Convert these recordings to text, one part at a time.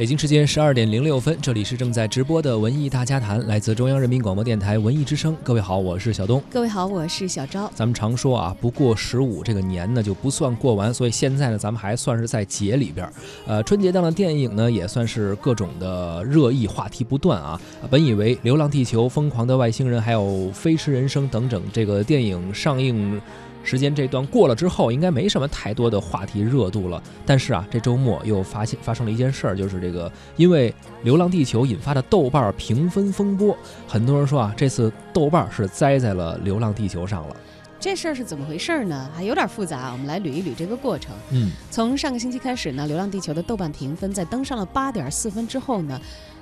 北京时间十二点零六分，这里是正在直播的文艺大家谈，来自中央人民广播电台文艺之声。各位好，我是小东。各位好，我是小昭。咱们常说啊，不过十五这个年呢就不算过完，所以现在呢，咱们还算是在节里边儿。呃，春节档的电影呢，也算是各种的热议话题不断啊。本以为《流浪地球》《疯狂的外星人》还有《飞驰人生》等等这个电影上映。时间这段过了之后，应该没什么太多的话题热度了。但是啊，这周末又发现发生了一件事儿，就是这个因为《流浪地球》引发的豆瓣评分风波，很多人说啊，这次豆瓣是栽在了《流浪地球》上了。这事儿是怎么回事呢？还有点复杂，我们来捋一捋这个过程。嗯，从上个星期开始呢，《流浪地球》的豆瓣评分在登上了八点四分之后呢，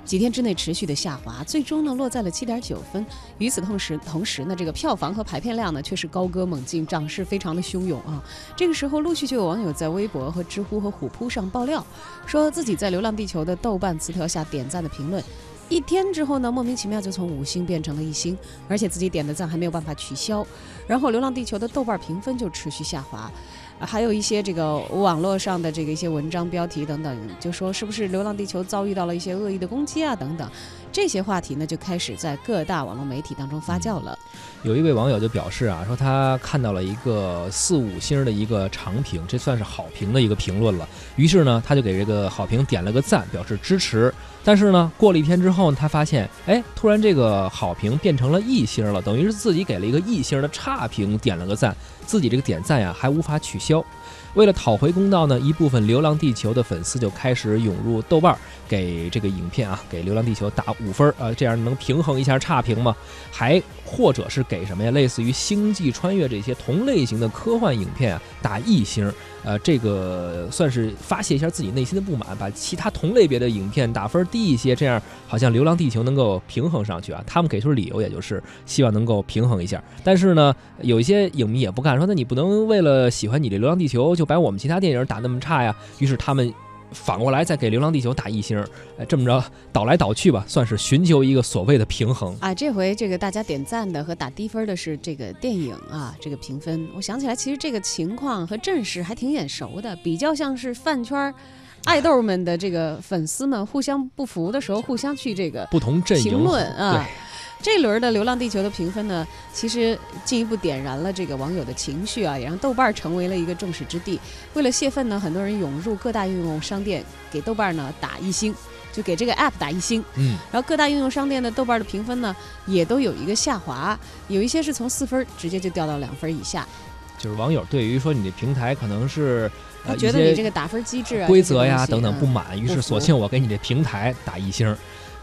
几天之内持续的下滑，最终呢落在了七点九分。与此同时，同时呢，这个票房和排片量呢却是高歌猛进，涨势非常的汹涌啊。这个时候，陆续就有网友在微博和知乎和虎扑上爆料，说自己在《流浪地球》的豆瓣词条下点赞的评论。一天之后呢，莫名其妙就从五星变成了一星，而且自己点的赞还没有办法取消，然后《流浪地球》的豆瓣评分就持续下滑，还有一些这个网络上的这个一些文章标题等等，就说是不是《流浪地球》遭遇到了一些恶意的攻击啊等等，这些话题呢就开始在各大网络媒体当中发酵了。有一位网友就表示啊，说他看到了一个四五星的一个长评，这算是好评的一个评论了。于是呢，他就给这个好评点了个赞，表示支持。但是呢，过了一天之后，他发现，哎，突然这个好评变成了一星了，等于是自己给了一个一星的差评点了个赞，自己这个点赞呀还无法取消。为了讨回公道呢，一部分《流浪地球》的粉丝就开始涌入豆瓣，给这个影片啊，给《流浪地球》打五分，呃，这样能平衡一下差评吗？还或者是给什么呀？类似于《星际穿越》这些同类型的科幻影片啊，打一星，呃，这个算是发泄一下自己内心的不满，把其他同类别的影片打分低一些，这样好像《流浪地球》能够平衡上去啊。他们给出理由也就是希望能够平衡一下，但是呢，有一些影迷也不干，说那你不能为了喜欢你这《流浪地球》就把我们其他电影打那么差呀。于是他们。反过来再给《流浪地球》打一星，哎，这么着倒来倒去吧，算是寻求一个所谓的平衡啊。这回这个大家点赞的和打低分的是这个电影啊，这个评分。我想起来，其实这个情况和阵势还挺眼熟的，比较像是饭圈爱豆们的这个粉丝们互相不服的时候，互相去这个不同阵营评论啊。对。这轮的《流浪地球》的评分呢，其实进一步点燃了这个网友的情绪啊，也让豆瓣成为了一个众矢之的。为了泄愤呢，很多人涌入各大应用商店给豆瓣呢打一星，就给这个 app 打一星。嗯。然后各大应用商店的豆瓣的评分呢，也都有一个下滑，有一些是从四分直接就掉到两分以下。就是网友对于说你的平台可能是他觉得你这个打分机制啊、规则呀等等不满，于是索性我给你这平台打一星。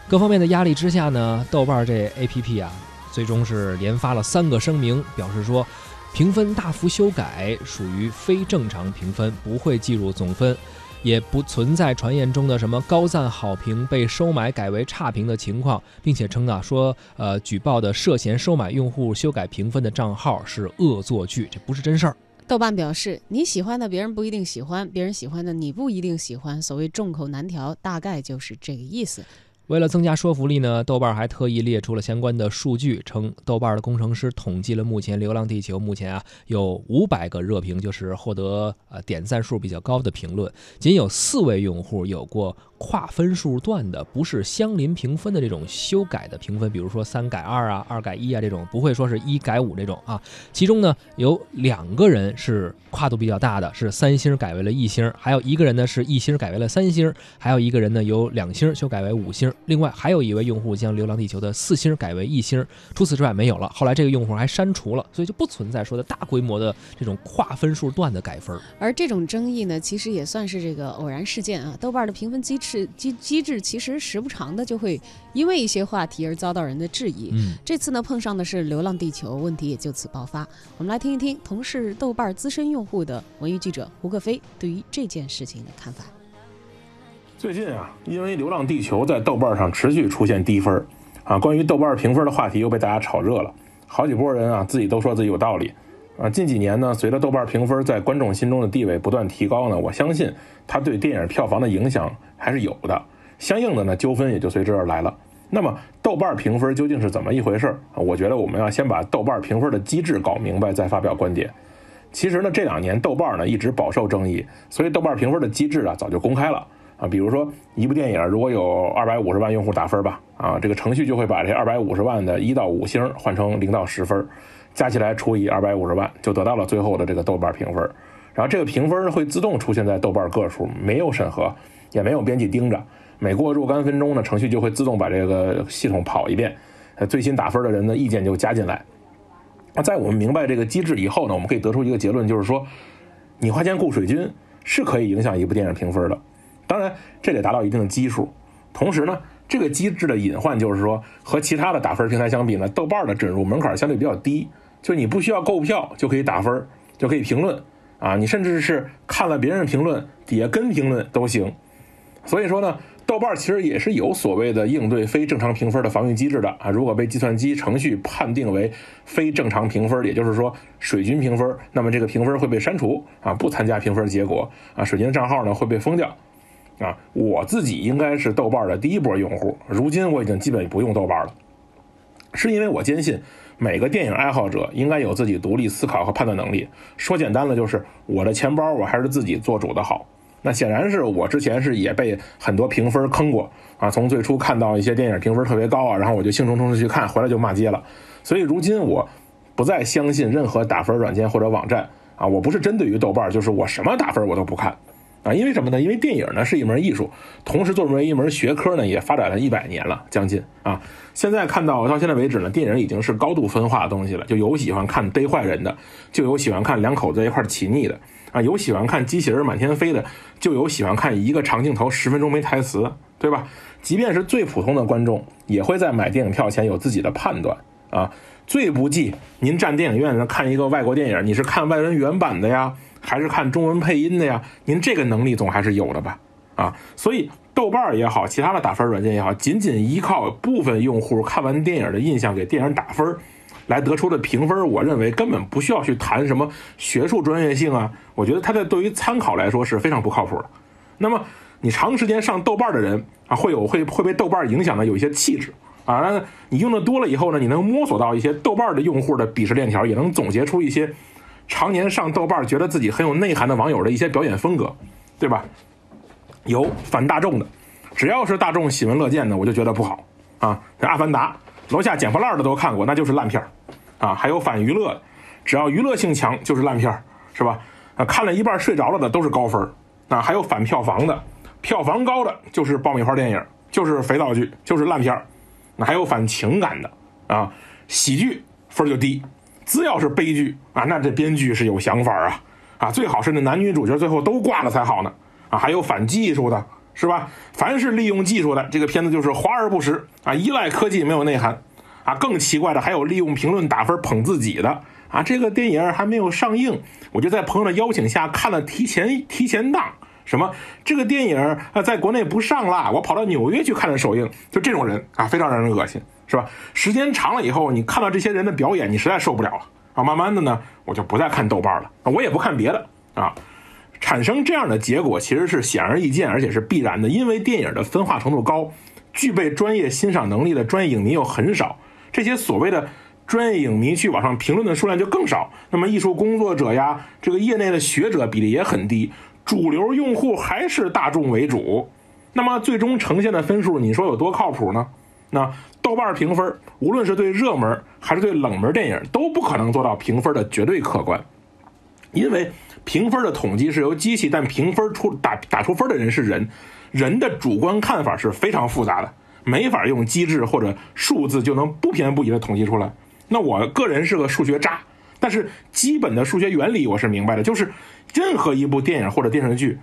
各方面的压力之下呢，豆瓣这 APP 啊，最终是连发了三个声明，表示说，评分大幅修改属于非正常评分，不会计入总分，也不存在传言中的什么高赞好评被收买改为差评的情况，并且称啊说，呃，举报的涉嫌收买用户修改评分的账号是恶作剧，这不是真事儿。豆瓣表示，你喜欢的别人不一定喜欢，别人喜欢的你不一定喜欢，所谓众口难调，大概就是这个意思。为了增加说服力呢，豆瓣还特意列出了相关的数据，称豆瓣的工程师统计了目前《流浪地球》目前啊有五百个热评，就是获得呃点赞数比较高的评论，仅有四位用户有过跨分数段的，不是相邻评分的这种修改的评分，比如说三改二啊、二改一啊这种，不会说是一改五这种啊。其中呢有两个人是跨度比较大的，是三星改为了一星，还有一个人呢是一星改为了三星，还有一个人呢由两星修改为五星。另外还有一位用户将《流浪地球》的四星改为一星，除此之外没有了。后来这个用户还删除了，所以就不存在说的大规模的这种跨分数段的改分。而这种争议呢，其实也算是这个偶然事件啊。豆瓣的评分机制机机制其实时不常的就会因为一些话题而遭到人的质疑。嗯，这次呢碰上的是《流浪地球》，问题也就此爆发。我们来听一听同是豆瓣资深用户的文娱记者胡克飞对于这件事情的看法。最近啊，因为《流浪地球》在豆瓣上持续出现低分啊，关于豆瓣评分的话题又被大家炒热了，好几波人啊自己都说自己有道理啊。近几年呢，随着豆瓣评分在观众心中的地位不断提高呢，我相信它对电影票房的影响还是有的，相应的呢纠纷也就随之而来了那么豆瓣评分究竟是怎么一回事儿？我觉得我们要先把豆瓣评分的机制搞明白，再发表观点。其实呢，这两年豆瓣呢一直饱受争议，所以豆瓣评分的机制啊早就公开了啊。比如说一部电影如果有二百五十万用户打分吧，啊，这个程序就会把这二百五十万的一到五星换成零到十分，加起来除以二百五十万，就得到了最后的这个豆瓣评分。然后这个评分会自动出现在豆瓣个数，没有审核，也没有编辑盯着。每过若干分钟呢，程序就会自动把这个系统跑一遍，呃，最新打分的人的意见就加进来。那在我们明白这个机制以后呢，我们可以得出一个结论，就是说，你花钱雇水军是可以影响一部电影评分的。当然，这得达到一定的基数。同时呢，这个机制的隐患就是说，和其他的打分平台相比呢，豆瓣的准入门槛相对比较低，就你不需要购票就可以打分，就可以评论。啊，你甚至是看了别人评论底下跟评论都行，所以说呢，豆瓣其实也是有所谓的应对非正常评分的防御机制的啊。如果被计算机程序判定为非正常评分，也就是说水军评分，那么这个评分会被删除啊，不参加评分结果啊，水军账号呢会被封掉啊。我自己应该是豆瓣的第一波用户，如今我已经基本不用豆瓣了，是因为我坚信。每个电影爱好者应该有自己独立思考和判断能力。说简单了，就是我的钱包我还是自己做主的好。那显然是我之前是也被很多评分坑过啊。从最初看到一些电影评分特别高啊，然后我就兴冲冲的去看，回来就骂街了。所以如今我不再相信任何打分软件或者网站啊。我不是针对于豆瓣，就是我什么打分我都不看。啊，因为什么呢？因为电影呢是一门艺术，同时作为一门学科呢，也发展了一百年了，将近啊。现在看到到现在为止呢，电影已经是高度分化的东西了，就有喜欢看逮坏人的，就有喜欢看两口子一块起腻的啊，有喜欢看机器人满天飞的，就有喜欢看一个长镜头十分钟没台词，对吧？即便是最普通的观众，也会在买电影票前有自己的判断啊。最不济，您站电影院呢看一个外国电影，你是看外文原版的呀？还是看中文配音的呀？您这个能力总还是有的吧？啊，所以豆瓣也好，其他的打分软件也好，仅仅依靠部分用户看完电影的印象给电影打分，来得出的评分，我认为根本不需要去谈什么学术专业性啊。我觉得它在对于参考来说是非常不靠谱的。那么你长时间上豆瓣的人啊，会有会会被豆瓣影响的有一些气质啊。你用的多了以后呢，你能摸索到一些豆瓣的用户的鄙视链条，也能总结出一些。常年上豆瓣觉得自己很有内涵的网友的一些表演风格，对吧？有反大众的，只要是大众喜闻乐见的，我就觉得不好啊。这《阿凡达》，楼下捡破烂的都看过，那就是烂片啊。还有反娱乐，只要娱乐性强就是烂片是吧？啊，看了一半睡着了的都是高分啊。还有反票房的，票房高的就是爆米花电影，就是肥皂剧，就是烂片那还有反情感的啊，喜剧分就低。只要是悲剧啊，那这编剧是有想法啊，啊，最好是那男女主角最后都挂了才好呢，啊，还有反技术的，是吧？凡是利用技术的，这个片子就是华而不实啊，依赖科技没有内涵，啊，更奇怪的还有利用评论打分捧自己的，啊，这个电影还没有上映，我就在朋友的邀请下看了提前提前档，什么这个电影啊在国内不上了，我跑到纽约去看了首映，就这种人啊，非常让人恶心。是吧？时间长了以后，你看到这些人的表演，你实在受不了了啊！慢慢的呢，我就不再看豆瓣了我也不看别的啊。产生这样的结果其实是显而易见，而且是必然的，因为电影的分化程度高，具备专业欣赏能力的专业影迷又很少，这些所谓的专业影迷去网上评论的数量就更少。那么艺术工作者呀，这个业内的学者比例也很低，主流用户还是大众为主。那么最终呈现的分数，你说有多靠谱呢？那豆瓣评分，无论是对热门还是对冷门电影，都不可能做到评分的绝对客观，因为评分的统计是由机器，但评分出打打出分的人是人，人的主观看法是非常复杂的，没法用机制或者数字就能不偏不倚的统计出来。那我个人是个数学渣，但是基本的数学原理我是明白的，就是任何一部电影或者电视剧。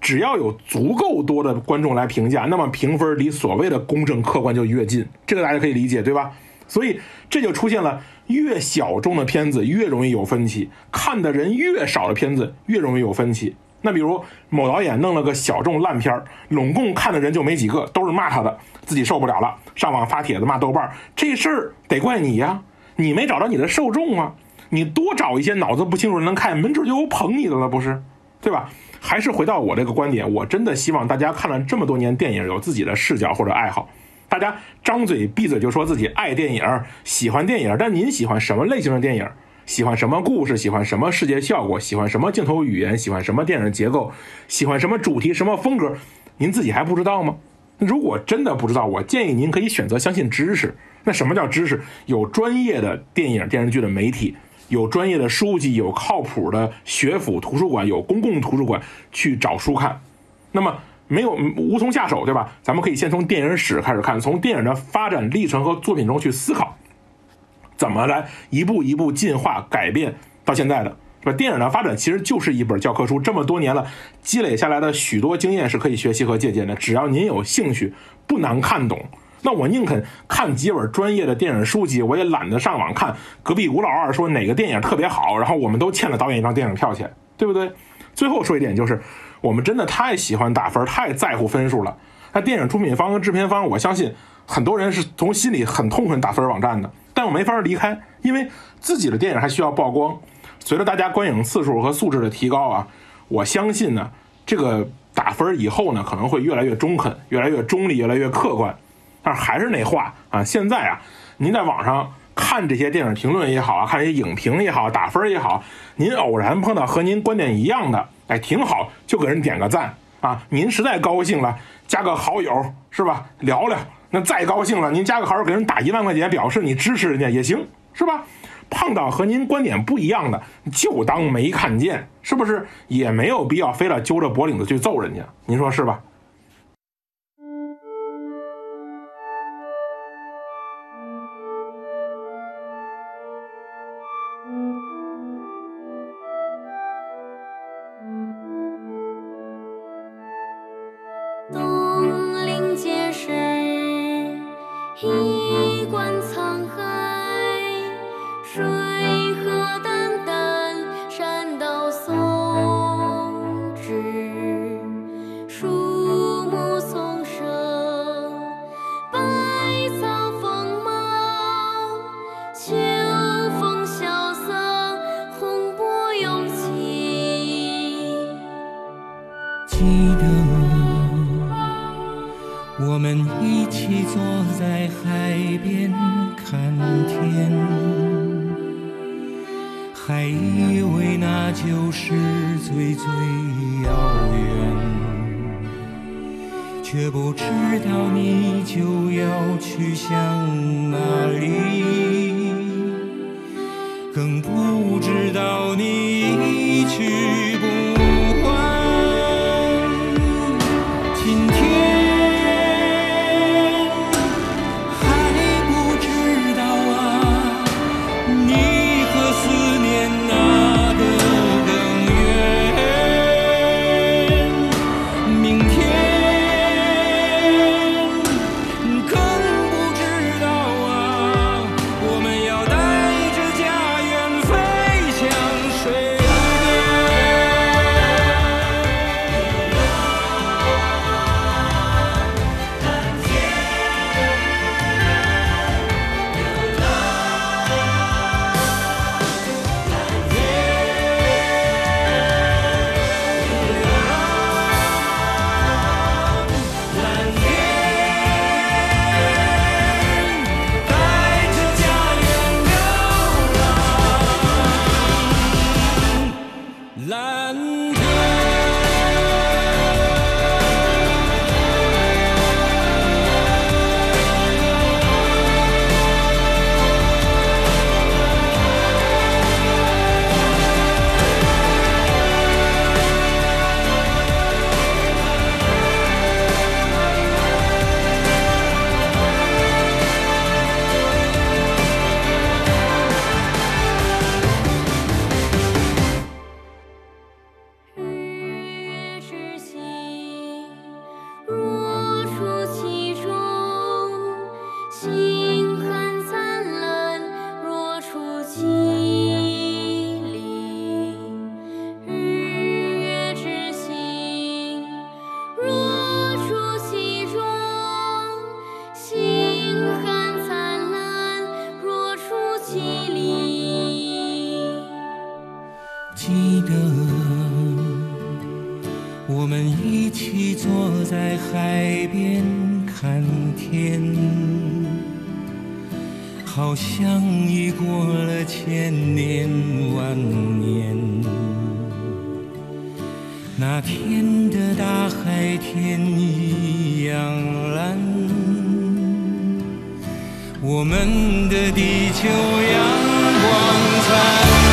只要有足够多的观众来评价，那么评分离所谓的公正客观就越近，这个大家可以理解，对吧？所以这就出现了越小众的片子越容易有分歧，看的人越少的片子越容易有分歧。那比如某导演弄了个小众烂片儿，拢共看的人就没几个，都是骂他的，自己受不了了，上网发帖子骂豆瓣儿，这事儿得怪你呀，你没找着你的受众啊，你多找一些脑子不清楚的人看，没准就有捧你的了，不是？对吧？还是回到我这个观点，我真的希望大家看了这么多年电影，有自己的视角或者爱好，大家张嘴闭嘴就说自己爱电影、喜欢电影，但您喜欢什么类型的电影？喜欢什么故事？喜欢什么视觉效果？喜欢什么镜头语言？喜欢什么电影结构？喜欢什么主题？什么风格？您自己还不知道吗？如果真的不知道，我建议您可以选择相信知识。那什么叫知识？有专业的电影电视剧的媒体，有专业的书籍，有靠谱的学府图书馆，有公共图书馆去找书看。那么没有无从下手，对吧？咱们可以先从电影史开始看，从电影的发展历程和作品中去思考，怎么来一步一步进化改变到现在的，是吧？电影的发展其实就是一本教科书，这么多年了积累下来的许多经验是可以学习和借鉴的。只要您有兴趣，不难看懂。那我宁肯看几本专业的电影书籍，我也懒得上网看隔壁吴老二说哪个电影特别好，然后我们都欠了导演一张电影票钱，对不对？最后说一点就是，我们真的太喜欢打分，太在乎分数了。那电影出品方和制片方，我相信很多人是从心里很痛恨打分网站的，但我没法离开，因为自己的电影还需要曝光。随着大家观影次数和素质的提高啊，我相信呢，这个打分以后呢，可能会越来越中肯，越来越中立，越来越客观。但是还是那话啊，现在啊，您在网上看这些电影评论也好啊，看这些影评也好，打分也好，您偶然碰到和您观点一样的，哎，挺好，就给人点个赞啊。您实在高兴了，加个好友是吧？聊聊。那再高兴了，您加个好友，给人打一万块钱，表示你支持人家也行，是吧？碰到和您观点不一样的，就当没看见，是不是？也没有必要非得揪着脖领子去揍人家，您说是吧？一观沧海。去向哪里，更不知道你我们一起坐在海边看天。好像已过了千年万年。那天的大海天一样蓝，我们的地球阳光灿烂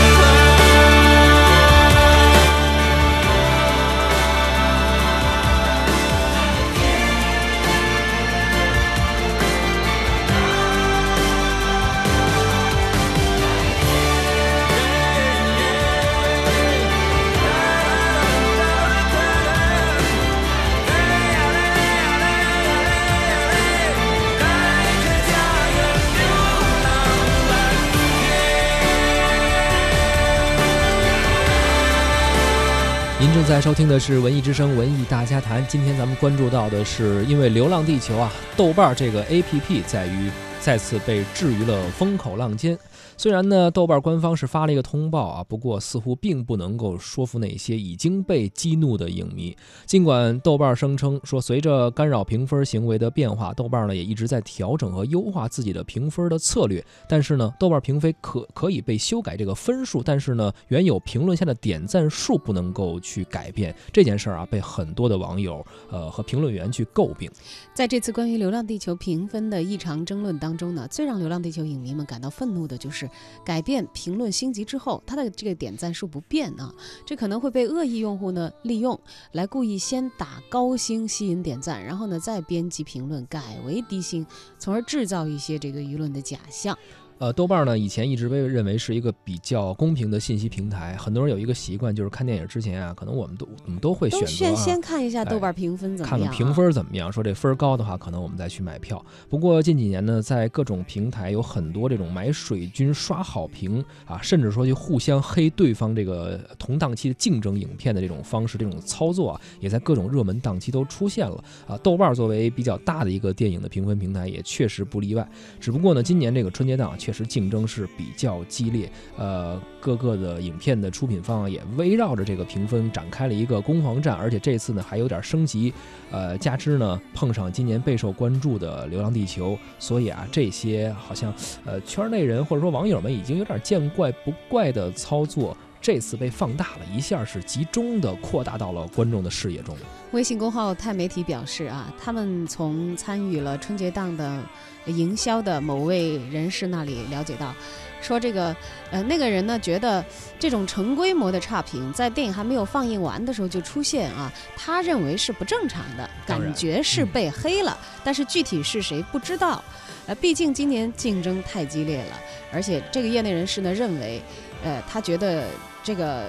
在收听的是《文艺之声·文艺大家谈》。今天咱们关注到的是，因为《流浪地球》啊，豆瓣儿这个 APP 在于再次被置于了风口浪尖。虽然呢，豆瓣官方是发了一个通报啊，不过似乎并不能够说服那些已经被激怒的影迷。尽管豆瓣声称说，随着干扰评分行为的变化，豆瓣呢也一直在调整和优化自己的评分的策略。但是呢，豆瓣评分可可以被修改这个分数，但是呢，原有评论下的点赞数不能够去改变。这件事儿啊，被很多的网友呃和评论员去诟病。在这次关于《流浪地球》评分的异常争论当中呢，最让《流浪地球》影迷们感到愤怒的就是改变评论星级之后，它的这个点赞数不变啊，这可能会被恶意用户呢利用来故意先打高星吸引点赞，然后呢再编辑评论改为低星，从而制造一些这个舆论的假象。呃，豆瓣呢以前一直被认为是一个比较公平的信息平台。很多人有一个习惯，就是看电影之前啊，可能我们都我们都会选择、啊、先先看一下豆瓣评分怎么样、啊看看评分怎么样。说这分高的话，可能我们再去买票。不过近几年呢，在各种平台有很多这种买水军、刷好评啊，甚至说去互相黑对方这个同档期的竞争影片的这种方式、这种操作啊，也在各种热门档期都出现了啊。豆瓣作为比较大的一个电影的评分平台，也确实不例外。只不过呢，今年这个春节档确实竞争是比较激烈，呃，各个的影片的出品方也围绕着这个评分展开了一个攻防战，而且这次呢还有点升级，呃，加之呢碰上今年备受关注的《流浪地球》，所以啊，这些好像呃圈内人或者说网友们已经有点见怪不怪的操作。这次被放大了一下，是集中的扩大到了观众的视野中。微信公号太媒体表示啊，他们从参与了春节档的营销的某位人士那里了解到，说这个呃那个人呢觉得这种成规模的差评在电影还没有放映完的时候就出现啊，他认为是不正常的，感觉是被黑了，但是具体是谁不知道。呃，毕竟今年竞争太激烈了，而且这个业内人士呢认为，呃，他觉得这个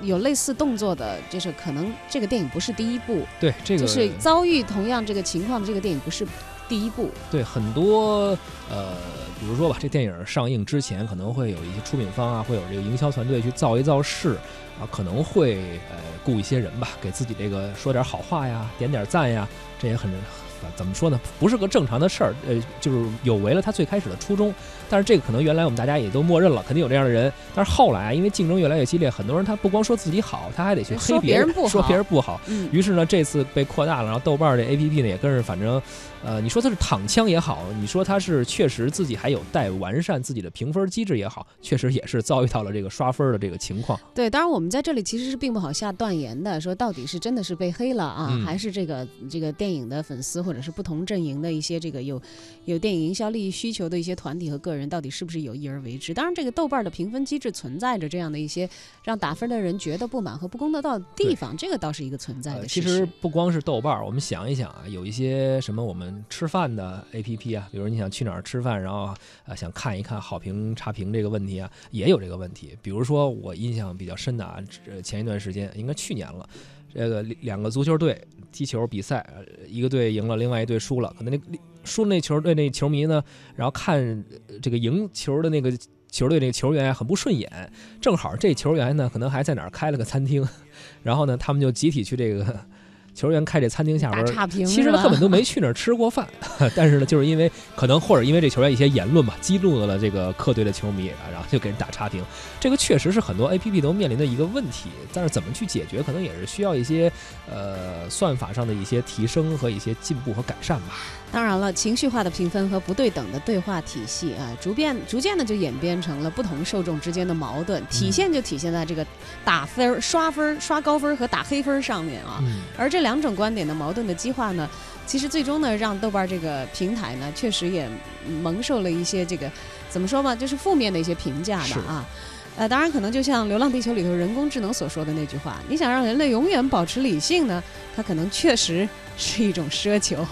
有类似动作的，就是可能这个电影不是第一部，对这个就是遭遇同样这个情况的这个电影不是第一部。对很多呃，比如说吧，这电影上映之前可能会有一些出品方啊，会有这个营销团队去造一造势啊，可能会呃雇一些人吧，给自己这个说点好话呀，点点赞呀，这也很怎么说呢？不是个正常的事儿，呃，就是有违了他最开始的初衷。但是这个可能原来我们大家也都默认了，肯定有这样的人。但是后来啊，因为竞争越来越激烈，很多人他不光说自己好，他还得去黑说别人说别人不好。嗯，于是呢，这次被扩大了，然后豆瓣这 A P P 呢也跟着，反正，呃，你说他是躺枪也好，你说他是确实自己还有待完善自己的评分机制也好，确实也是遭遇到了这个刷分的这个情况。对，当然我们在这里其实是并不好下断言的，说到底是真的是被黑了啊，嗯还是这个这个电影的粉丝或者是不同阵营的一些这个有有电影营销利益需求的一些团体和个人，到底是不是有意而为之？当然，这个豆瓣的评分机制存在着这样的一些让打分的人觉得不满和不公得到的地方，这个倒是一个存在呃，的事其实实。不光是豆瓣，我们想一想啊，有一些什么我们吃饭的 A P P 啊，比如你想去哪儿吃饭，然后呃想看一看好评差评这个问题啊，也有这个问题。比如说我印象比较深的啊，呃前一段时间应该去年了，这个两个足球队踢球比赛，一个队赢了，另外一队输了，可能那输那球队那球迷呢，然后看这个赢球的那个。球队那个球员很不顺眼，正好这球员呢可能还在哪儿开了个餐厅，然后呢他们就集体去这个球员开这餐厅下边打，差评其实他根本都没去那儿吃过饭，但是呢，就是因为可能或者因为这球员一些言论吧，激怒了这个客队的球迷啊，然后就给人打差评。这个确实是很多 A P P 都面临的一个问题，但是怎么去解决，可能也是需要一些呃算法上的一些提升和一些进步和改善吧。当然了，情绪化的评分和不对等的对话体系啊，逐渐逐渐的就演变成了不同受众之间的矛盾，体现就体现在这个打分、刷分、刷高分和打黑分上面啊。嗯，而这两种观点的矛盾的激化呢，其实最终呢，让豆瓣儿这个平台呢，确实也蒙受了一些这个怎么说吧，就是负面的一些评价是吧啊。呃，当然可能就像《流浪地球》里头人工智能所说的那句话，你想让人类永远保持理性呢，它可能确实是一种奢求。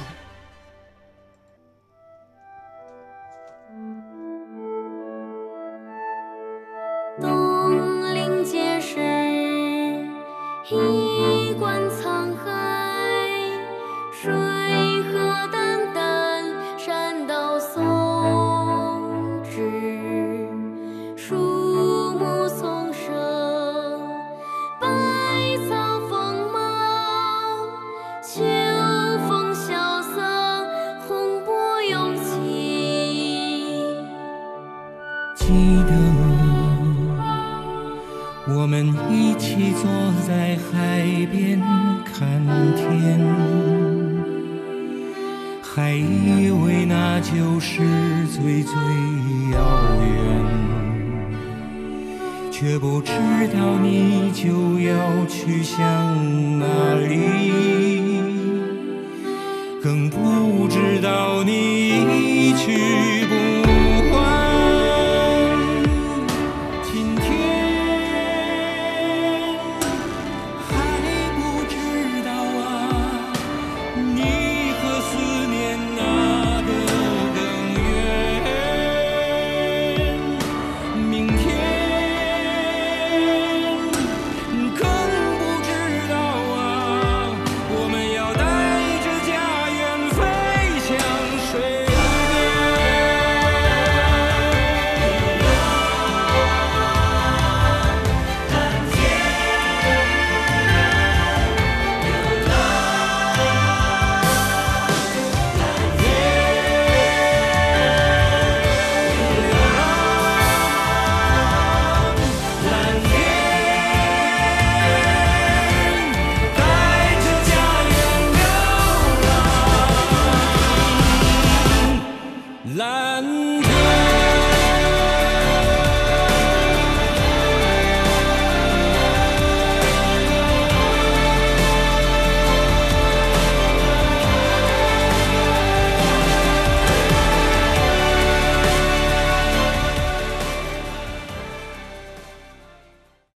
去